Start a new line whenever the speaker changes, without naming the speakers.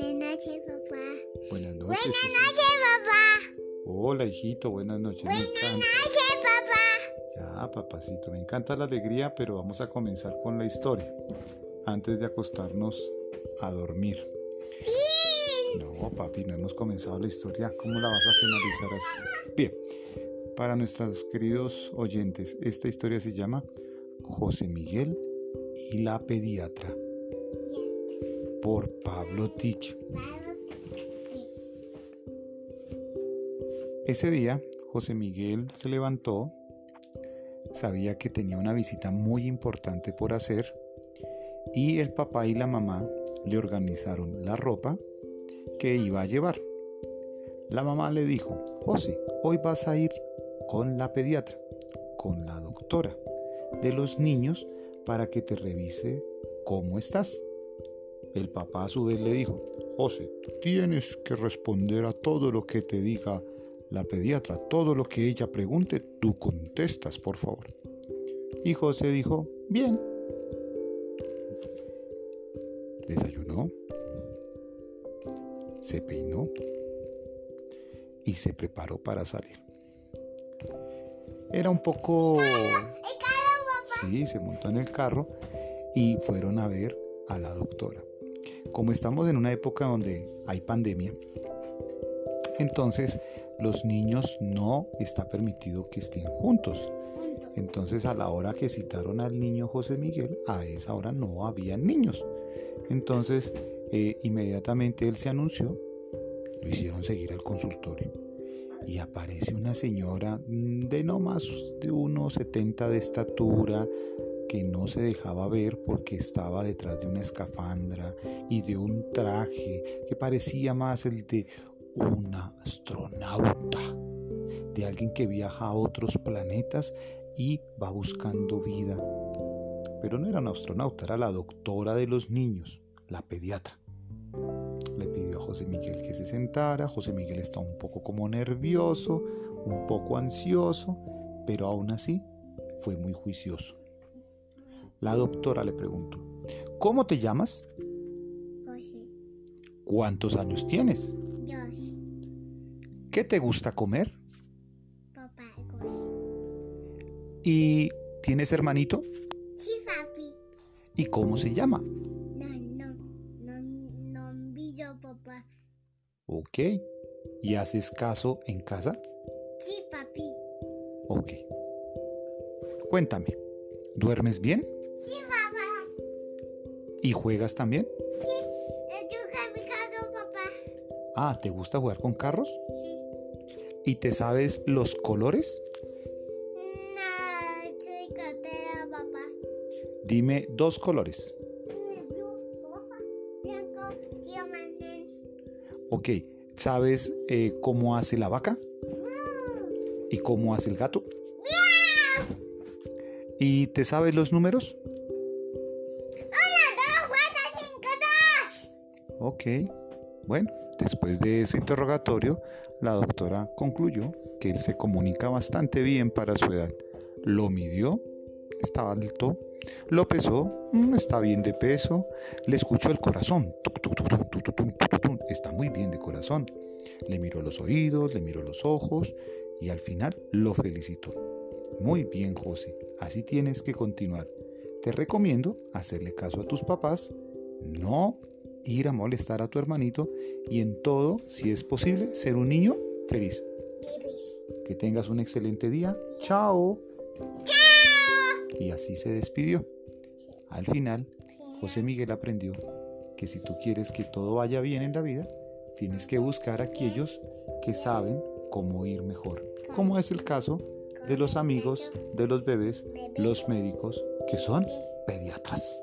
Buenas noches, papá.
Buenas noches.
Buenas noches, papá.
Hola, hijito, buenas noches.
Buenas noches, papá.
Ya, papacito, me encanta la alegría, pero vamos a comenzar con la historia antes de acostarnos a dormir. No, papi, no hemos comenzado la historia. ¿Cómo la vas a finalizar así? Bien, para nuestros queridos oyentes, esta historia se llama José Miguel y la pediatra por Pablo Tich. Ese día, José Miguel se levantó, sabía que tenía una visita muy importante por hacer y el papá y la mamá le organizaron la ropa que iba a llevar. La mamá le dijo, José, hoy vas a ir con la pediatra, con la doctora de los niños para que te revise cómo estás. El papá a su vez le dijo, José, tienes que responder a todo lo que te diga la pediatra, todo lo que ella pregunte, tú contestas, por favor. Y José dijo, bien. Desayunó, se peinó y se preparó para salir. Era un poco... Sí, se montó en el carro y fueron a ver a la doctora. Como estamos en una época donde hay pandemia, entonces los niños no está permitido que estén juntos. Entonces a la hora que citaron al niño José Miguel, a esa hora no había niños. Entonces eh, inmediatamente él se anunció, lo hicieron seguir al consultorio y aparece una señora de no más de unos 70 de estatura que no se dejaba ver porque estaba detrás de una escafandra y de un traje que parecía más el de un astronauta, de alguien que viaja a otros planetas y va buscando vida. Pero no era un astronauta, era la doctora de los niños, la pediatra. Le pidió a José Miguel que se sentara, José Miguel está un poco como nervioso, un poco ansioso, pero aún así fue muy juicioso. La doctora le preguntó, ¿cómo te llamas?
José,
¿Cuántos años tienes?
Dios,
¿Qué te gusta comer?
papá, José.
¿Y tienes hermanito?
Sí, papi.
¿Y cómo se llama?
No, no, no, no, video, papá.
Ok. ¿Y haces caso en casa?
Sí, papi.
Ok. Cuéntame, ¿duermes bien?
Sí, papá.
¿Y juegas también?
Sí, yo mi casa, papá.
Ah, ¿te gusta jugar con carros?
Sí.
¿Y te sabes los colores?
No, soy cartera, papá.
Dime dos colores. Ok. ¿Sabes eh, cómo hace la vaca? ¿Y cómo hace el gato? ¿Y te sabes los números?
Uno, dos, cuatro, cinco, dos.
Ok, bueno, después de ese interrogatorio, la doctora concluyó que él se comunica bastante bien para su edad. Lo midió, estaba alto, lo pesó, está bien de peso, le escuchó el corazón, está muy bien de corazón. Le miró los oídos, le miró los ojos y al final lo felicitó. Muy bien, José, así tienes que continuar. Te recomiendo hacerle caso a tus papás, no ir a molestar a tu hermanito y en todo, si es posible, ser un niño feliz. Que tengas un excelente día. Chao.
¡Chao!
Y así se despidió. Al final, José Miguel aprendió que si tú quieres que todo vaya bien en la vida, tienes que buscar a aquellos que saben cómo ir mejor. Como es el caso de los amigos de los bebés, los médicos, que son pediatras.